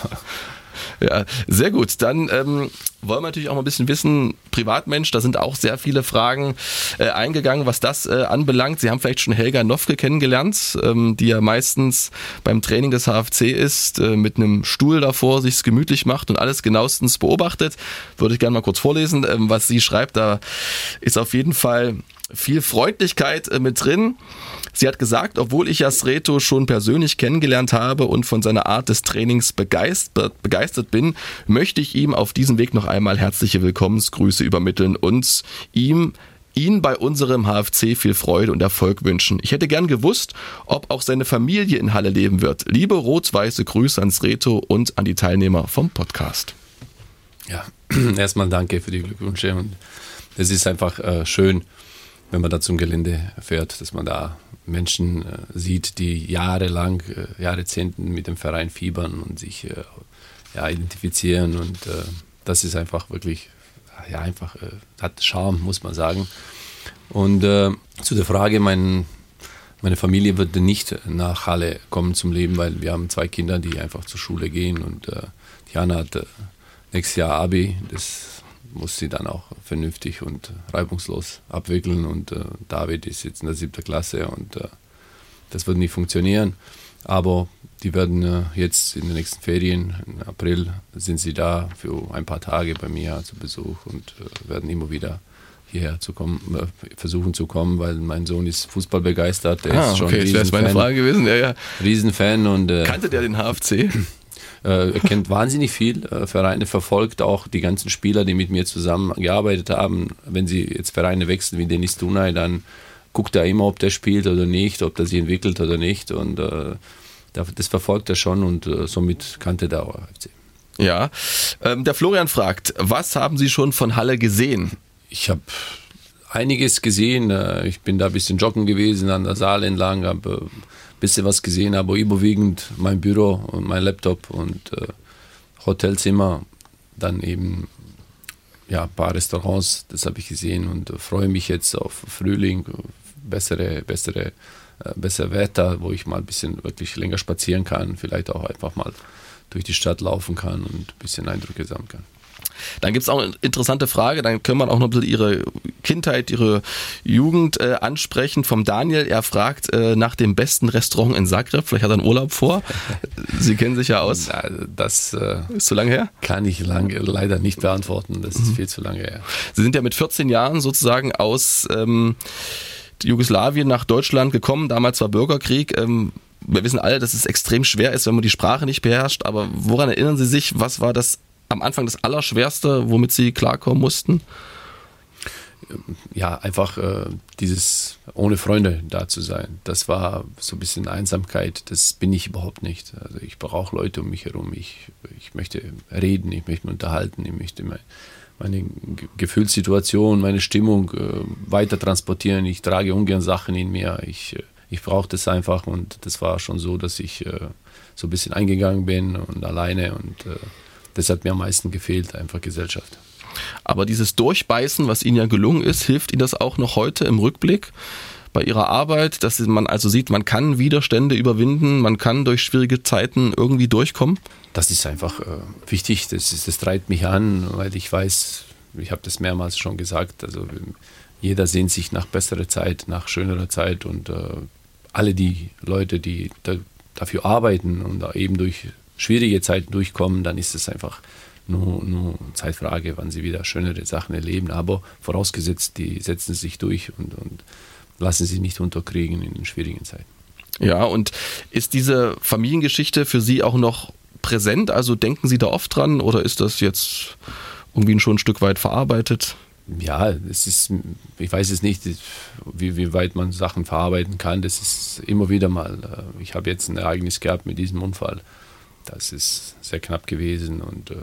Ja, sehr gut. Dann ähm, wollen wir natürlich auch mal ein bisschen wissen, Privatmensch, da sind auch sehr viele Fragen äh, eingegangen, was das äh, anbelangt. Sie haben vielleicht schon Helga Nofke kennengelernt, ähm, die ja meistens beim Training des HFC ist, äh, mit einem Stuhl davor, sich gemütlich macht und alles genauestens beobachtet. Würde ich gerne mal kurz vorlesen, ähm, was sie schreibt. Da ist auf jeden Fall viel Freundlichkeit äh, mit drin. Sie hat gesagt, obwohl ich Jasreto schon persönlich kennengelernt habe und von seiner Art des Trainings begeistert, begeistert bin, möchte ich ihm auf diesem Weg noch einmal herzliche Willkommensgrüße übermitteln und ihm ihn bei unserem HFC viel Freude und Erfolg wünschen. Ich hätte gern gewusst, ob auch seine Familie in Halle leben wird. Liebe rot-weiße Grüße ans Reto und an die Teilnehmer vom Podcast. Ja, erstmal danke für die Glückwünsche es ist einfach äh, schön, wenn man da zum Gelände fährt, dass man da Menschen äh, sieht, die jahrelang, äh, Jahrzehnten mit dem Verein fiebern und sich äh, ja, identifizieren. Und äh, das ist einfach wirklich, ja, einfach, äh, hat Charme, muss man sagen. Und äh, zu der Frage, mein, meine Familie wird nicht nach Halle kommen zum Leben, weil wir haben zwei Kinder, die einfach zur Schule gehen und Diana hat nächstes Jahr Abi. Das muss sie dann auch vernünftig und reibungslos abwickeln. Und äh, David ist jetzt in der siebten Klasse und äh, das wird nicht funktionieren. Aber die werden äh, jetzt in den nächsten Ferien, im April, sind sie da für ein paar Tage bei mir zu Besuch und äh, werden immer wieder hierher zu kommen, äh, versuchen zu kommen, weil mein Sohn ist Fußball begeistert. Der ah, ist schon okay, das wäre meine Frage gewesen. Ja, ja. Riesenfan und äh, kannte der den HFC? Äh, er kennt wahnsinnig viel äh, Vereine, verfolgt auch die ganzen Spieler, die mit mir zusammengearbeitet haben. Wenn sie jetzt Vereine wechseln wie Denis Dunay, dann guckt er immer, ob der spielt oder nicht, ob der sich entwickelt oder nicht. Und äh, das verfolgt er schon und äh, somit kannte der auch FC. Ja, ähm, der Florian fragt, was haben Sie schon von Halle gesehen? Ich habe einiges gesehen. Äh, ich bin da ein bisschen joggen gewesen an der Saal entlang, habe bisschen was gesehen, aber überwiegend mein Büro und mein Laptop und äh, Hotelzimmer, dann eben ja, ein paar Restaurants, das habe ich gesehen und äh, freue mich jetzt auf Frühling, bessere, bessere, äh, besser Wetter, wo ich mal ein bisschen wirklich länger spazieren kann, vielleicht auch einfach mal durch die Stadt laufen kann und ein bisschen Eindrücke sammeln kann. Dann gibt es auch eine interessante Frage, dann können wir auch noch ein bisschen Ihre Kindheit, Ihre Jugend äh, ansprechen. Vom Daniel, er fragt äh, nach dem besten Restaurant in Zagreb. Vielleicht hat er einen Urlaub vor. Sie kennen sich ja aus. Das äh, ist zu lange her? Kann ich lang, leider nicht beantworten. Das ist mhm. viel zu lange her. Sie sind ja mit 14 Jahren sozusagen aus ähm, Jugoslawien nach Deutschland gekommen. Damals war Bürgerkrieg. Ähm, wir wissen alle, dass es extrem schwer ist, wenn man die Sprache nicht beherrscht. Aber woran erinnern Sie sich? Was war das am Anfang das Allerschwerste, womit Sie klarkommen mussten? Ja, einfach äh, dieses ohne Freunde da zu sein. Das war so ein bisschen Einsamkeit. Das bin ich überhaupt nicht. Also ich brauche Leute um mich herum. Ich, ich möchte reden, ich möchte mich unterhalten, ich möchte meine, meine Gefühlssituation, meine Stimmung äh, weiter transportieren. Ich trage ungern Sachen in mir. Ich, äh, ich brauche das einfach und das war schon so, dass ich äh, so ein bisschen eingegangen bin und alleine und äh, das hat mir am meisten gefehlt, einfach Gesellschaft. Aber dieses Durchbeißen, was Ihnen ja gelungen ist, hilft Ihnen das auch noch heute im Rückblick bei Ihrer Arbeit, dass man also sieht, man kann Widerstände überwinden, man kann durch schwierige Zeiten irgendwie durchkommen? Das ist einfach äh, wichtig, das, ist, das treibt mich an, weil ich weiß, ich habe das mehrmals schon gesagt, also jeder sehnt sich nach besserer Zeit, nach schönerer Zeit und äh, alle die Leute, die da, dafür arbeiten und da eben durch schwierige Zeiten durchkommen, dann ist es einfach nur, nur Zeitfrage, wann sie wieder schönere Sachen erleben. Aber vorausgesetzt, die setzen sich durch und, und lassen sich nicht unterkriegen in den schwierigen Zeiten. Ja, und ist diese Familiengeschichte für Sie auch noch präsent? Also denken Sie da oft dran oder ist das jetzt irgendwie schon ein Stück weit verarbeitet? Ja, es ist, ich weiß es nicht, wie, wie weit man Sachen verarbeiten kann. Das ist immer wieder mal. Äh, ich habe jetzt ein Ereignis gehabt mit diesem Unfall das ist sehr knapp gewesen und äh,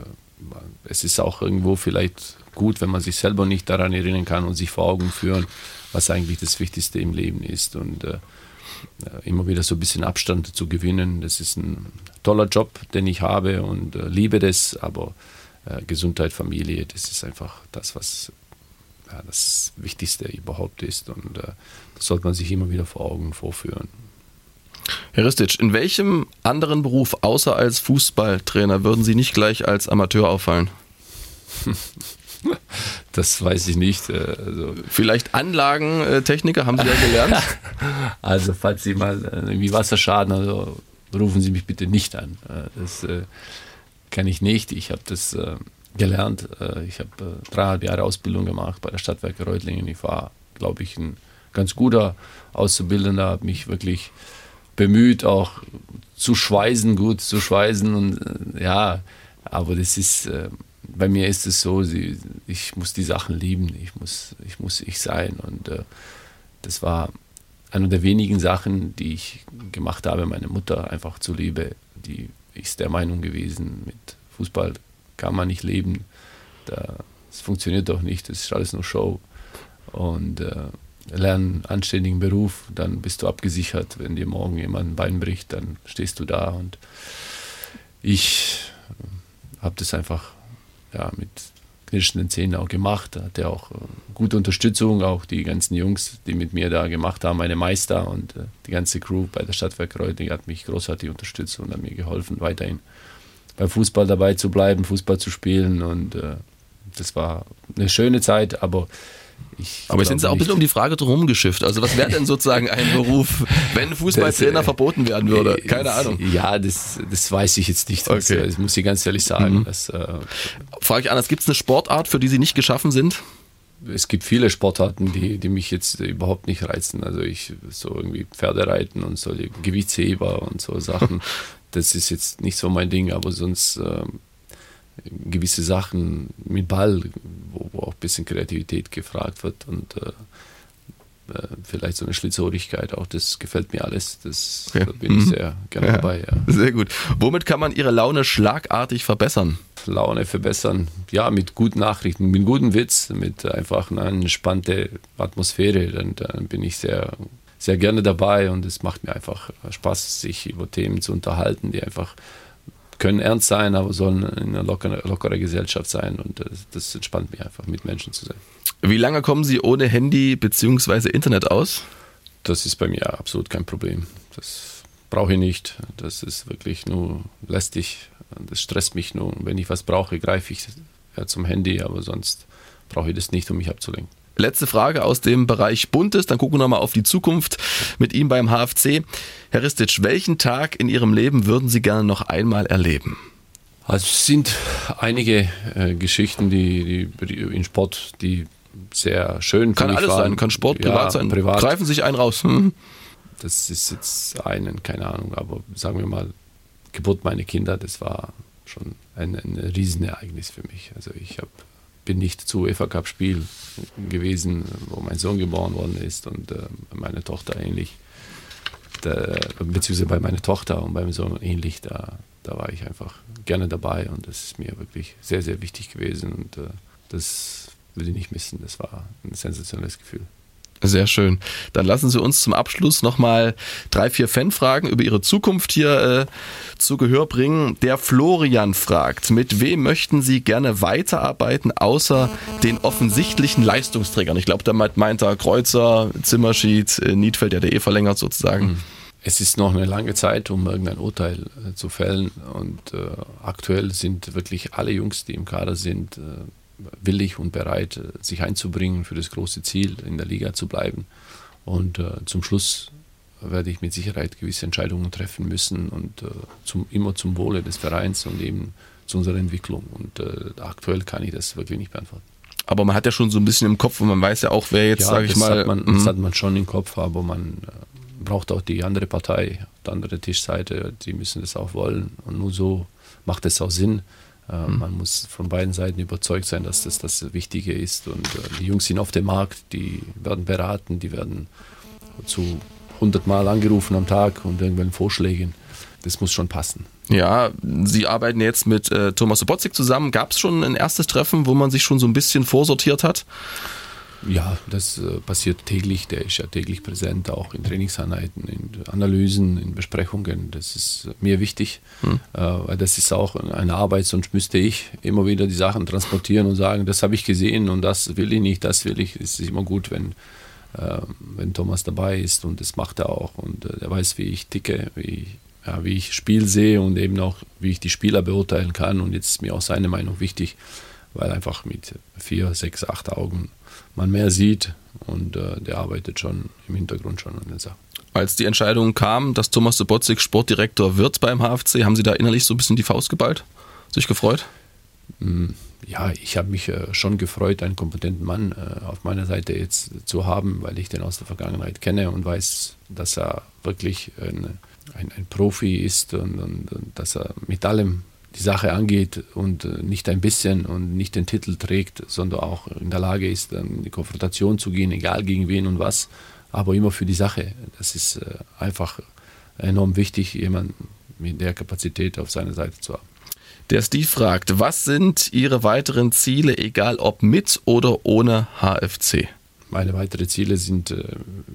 es ist auch irgendwo vielleicht gut, wenn man sich selber nicht daran erinnern kann und sich vor Augen führen, was eigentlich das Wichtigste im Leben ist und äh, immer wieder so ein bisschen Abstand zu gewinnen. Das ist ein toller Job, den ich habe und äh, liebe das, aber äh, Gesundheit, Familie, das ist einfach das, was ja, das Wichtigste überhaupt ist und äh, das sollte man sich immer wieder vor Augen vorführen. Herr Ristic, in welchem anderen Beruf außer als Fußballtrainer würden Sie nicht gleich als Amateur auffallen? Das weiß ich nicht. äh, Also, Vielleicht Anlagentechniker, haben Sie ja gelernt? also falls Sie mal äh, irgendwie Wasserschaden, also rufen Sie mich bitte nicht an. Äh, Das äh, kann ich nicht. Ich habe das äh, gelernt. Äh, Ich habe äh, dreieinhalb Jahre Ausbildung gemacht bei der Stadtwerke Reutlingen. Ich war, glaube ich, ein ganz guter Auszubildender, habe mich wirklich bemüht, auch zu schweißen, gut zu schweißen. Und äh, ja, aber das ist, äh, bei mir ist es so, sie, ich muss die Sachen lieben, ich muss ich, muss ich sein. Und äh, das war eine der wenigen Sachen, die ich gemacht habe, meine Mutter einfach zuliebe. Die ist der Meinung gewesen, mit Fußball kann man nicht leben. Da, das funktioniert doch nicht, das ist alles nur Show. Und äh, lern einen anständigen Beruf, dann bist du abgesichert. Wenn dir morgen jemand ein Bein bricht, dann stehst du da. Und ich habe das einfach ja, mit knirschenden Zähnen auch gemacht. Hatte auch äh, gute Unterstützung, auch die ganzen Jungs, die mit mir da gemacht haben, meine Meister und äh, die ganze Crew bei der Stadtwerk Reutlingen hat mich großartig unterstützt und hat mir geholfen, weiterhin beim Fußball dabei zu bleiben, Fußball zu spielen und äh, das war eine schöne Zeit, aber ich Aber jetzt sind Sie auch ein bisschen um die Frage drum geschifft. Also was wäre denn sozusagen ein Beruf, wenn Fußballtrainer äh, verboten werden würde? Keine Ahnung. Ja, das, das weiß ich jetzt nicht. Das, Okay. äh, das muss ich ganz ehrlich sagen. Mhm. Das, äh, Frage ich anders, gibt es eine Sportart, für die Sie nicht geschaffen sind? es gibt viele Sportarten, die, die mich jetzt überhaupt nicht reizen. Also ich so irgendwie Pferdereiten und so Gewichtsheber und so Sachen. Das ist jetzt nicht so mein Ding, aber sonst ähm, gewisse Sachen mit Ball, wo, wo auch ein bisschen Kreativität gefragt wird und äh, äh, vielleicht so eine Schlitzohrigkeit auch, das gefällt mir alles. Das Okay. da bin ich Mhm. sehr gerne dabei. Ja. Sehr gut. Womit kann man Ihre Laune schlagartig verbessern? Laune verbessern. Ja, mit guten Nachrichten, mit gutem Witz, mit einfach einer entspannten Atmosphäre. Dann, dann bin ich sehr, sehr gerne dabei und es macht mir einfach Spaß, sich über Themen zu unterhalten, die einfach können ernst sein, aber sollen in einer lockeren, lockerer Gesellschaft sein und das, das entspannt mich einfach, mit Menschen zu sein. Wie lange kommen Sie ohne Handy bzw. Internet aus? Das ist bei mir absolut kein Problem. Das brauche ich nicht. Das ist wirklich nur lästig. Das stresst mich nur. Wenn ich was brauche, greife ich ja, zum Handy, aber sonst brauche ich das nicht, um mich abzulenken. Letzte Frage aus dem Bereich Buntes, dann gucken wir nochmal auf die Zukunft mit ihm beim HFC. Herr Ristic, welchen Tag in Ihrem Leben würden Sie gerne noch einmal erleben? Also es sind einige äh, Geschichten, die, die in Sport, die sehr schön Kann alles waren. sein, kann Sport, Ja, privat sein. Privat. Greifen sich einen raus. Hm? Das ist jetzt einen, keine Ahnung, aber sagen wir mal, Geburt meiner Kinder, das war schon ein, ein Riesenereignis für mich. Also ich hab, bin nicht zu UEFA Cup Spiel gewesen, wo mein Sohn geboren worden ist und äh, meine Tochter ähnlich. Da, beziehungsweise bei meiner Tochter und beim Sohn ähnlich, da, da war ich einfach gerne dabei und das ist mir wirklich sehr, sehr wichtig gewesen und äh, das will ich nicht missen. Das war ein sensationelles Gefühl. Sehr schön. Dann lassen Sie uns zum Abschluss nochmal drei, vier Fanfragen über Ihre Zukunft hier äh, zu Gehör bringen. Der Florian fragt, mit wem möchten Sie gerne weiterarbeiten, außer den offensichtlichen Leistungsträgern? Ich glaube, damit meint er Kreuzer, Zimmerschied, äh, Niedfeld, der der eh verlängert sozusagen. Es ist noch eine lange Zeit, um irgendein Urteil äh, zu fällen. Und äh, aktuell sind wirklich alle Jungs, die im Kader sind, äh, willig und bereit, äh, sich einzubringen für das große Ziel, in der Liga zu bleiben. Und äh, zum Schluss werde ich mit Sicherheit gewisse Entscheidungen treffen müssen und äh, zum, immer zum Wohle des Vereins und eben zu unserer Entwicklung. Und äh, aktuell kann ich das wirklich nicht beantworten. Aber man hat ja schon so ein bisschen im Kopf und man weiß ja auch, wer jetzt, sage ich mal. Hat man, mhm. das hat man schon im Kopf, aber man äh, braucht auch die andere Partei, die andere Tischseite, die müssen das auch wollen. Und nur so macht es auch Sinn. Mhm. Man muss von beiden Seiten überzeugt sein, dass das das Wichtige ist. Und äh, die Jungs sind auf dem Markt, die werden beraten, die werden zu 100 Mal angerufen am Tag und irgendwelchen Vorschlägen. Das muss schon passen. Ja, Sie arbeiten jetzt mit äh, Thomas Sobotzig zusammen. Gab es schon ein erstes Treffen, wo man sich schon so ein bisschen vorsortiert hat? Ja, das äh, passiert täglich. Der ist ja täglich präsent, auch in Trainingseinheiten, in Analysen, in Besprechungen. Das ist mir wichtig, äh, weil das ist auch eine Arbeit, sonst müsste ich immer wieder die Sachen transportieren und sagen, das habe ich gesehen und das will ich nicht, das will ich. Es ist immer gut, wenn äh, wenn Thomas dabei ist und das macht er auch und äh, er weiß, wie ich ticke, wie ich, ja, wie ich Spiel sehe und eben auch, wie ich die Spieler beurteilen kann und jetzt ist mir auch seine Meinung wichtig, weil einfach mit vier, sechs, acht Augen man mehr sieht und äh, der arbeitet schon im Hintergrund schon an den Sachen. Als die Entscheidung kam, dass Thomas Sobotzik Sportdirektor wird beim HFC, haben Sie da innerlich so ein bisschen die Faust geballt? Sich gefreut? Mm, ja, ich habe mich äh, schon gefreut, einen kompetenten Mann äh, auf meiner Seite jetzt zu haben, weil ich den aus der Vergangenheit kenne und weiß, dass er wirklich ein, ein, ein Profi ist und, und, und, dass er mit allem die Sache angeht und äh, nicht ein bisschen und nicht den Titel trägt, sondern auch in der Lage ist, in die Konfrontation zu gehen, egal gegen wen und was aber immer für die Sache. Das ist äh, einfach enorm wichtig, jemanden mit der Kapazität auf seiner Seite zu haben. Der Steve fragt, was sind Ihre weiteren Ziele, egal ob mit oder ohne HFC? Meine weiteren Ziele sind äh,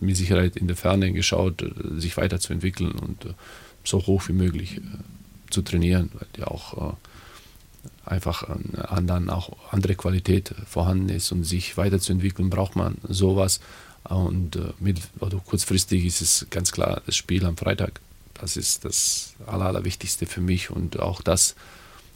mit Sicherheit in der Ferne geschaut, sich weiterzuentwickeln und so hoch wie möglich zu trainieren, weil ja auch äh, einfach an, dann auch andere Qualität vorhanden ist und sich weiterzuentwickeln, braucht man sowas. Und äh, mit, also kurzfristig ist es ganz klar das Spiel am Freitag. Das ist das Aller, Allerwichtigste für mich. Und auch das,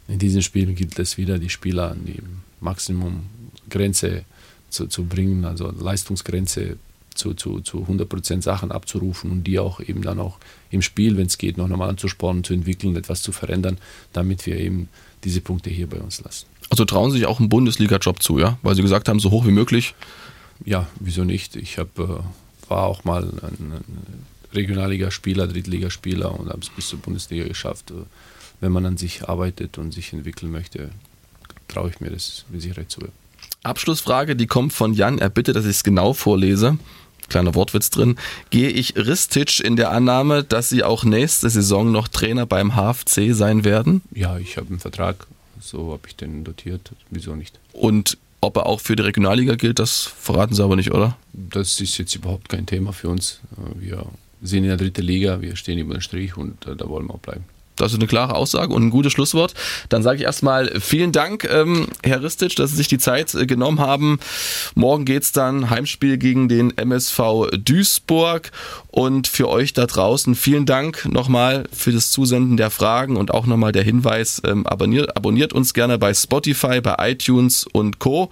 in diesem Spiel gilt es wieder, die Spieler an die Maximumgrenze zu, zu bringen, also Leistungsgrenze zu, zu, zu 100% Sachen abzurufen und die auch eben dann auch im Spiel, wenn es geht, noch nochmal anzuspornen, zu entwickeln, etwas zu verändern, damit wir eben diese Punkte hier bei uns lassen. Also trauen Sie sich auch einen Bundesliga-Job zu, ja? Weil Sie gesagt haben, so hoch wie möglich ja, wieso nicht? Ich hab, äh, war auch mal ein, ein Regionalligaspieler, Drittligaspieler und habe es bis zur Bundesliga geschafft. Wenn man an sich arbeitet und sich entwickeln möchte, traue ich mir das mit Sicherheit zu. Abschlussfrage, die kommt von Jan. Er bittet, dass ich es genau vorlese. Kleiner Wortwitz drin. Gehe ich Ristic in der Annahme, dass Sie auch nächste Saison noch Trainer beim HFC sein werden? Ja, ich habe einen Vertrag. So habe ich den dotiert. Wieso nicht? Und ob er auch für die Regionalliga gilt, das verraten Sie aber nicht, oder? Das ist jetzt überhaupt kein Thema für uns. Wir sind in der dritten Liga, wir stehen über den Strich und äh, da wollen wir auch bleiben. Das ist eine klare Aussage und ein gutes Schlusswort. Dann sage ich erstmal vielen Dank, ähm, Herr Ristic, dass Sie sich die Zeit äh, genommen haben. Morgen geht es dann Heimspiel gegen den MSV Duisburg. Und für euch da draußen vielen Dank nochmal für das Zusenden der Fragen und auch nochmal der Hinweis, ähm, abonniert, abonniert uns gerne bei Spotify, bei iTunes und Co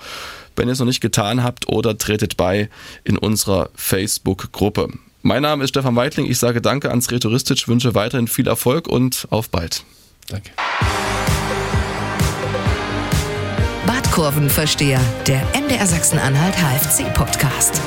wenn ihr es noch nicht getan habt oder tretet bei in unserer Facebook-Gruppe. Mein Name ist Stefan Weitling. Ich sage Danke ans Retouristisch, wünsche weiterhin viel Erfolg und auf bald. Danke. Badkurvenversteher, der MDR Sachsen-Anhalt HFC-Podcast.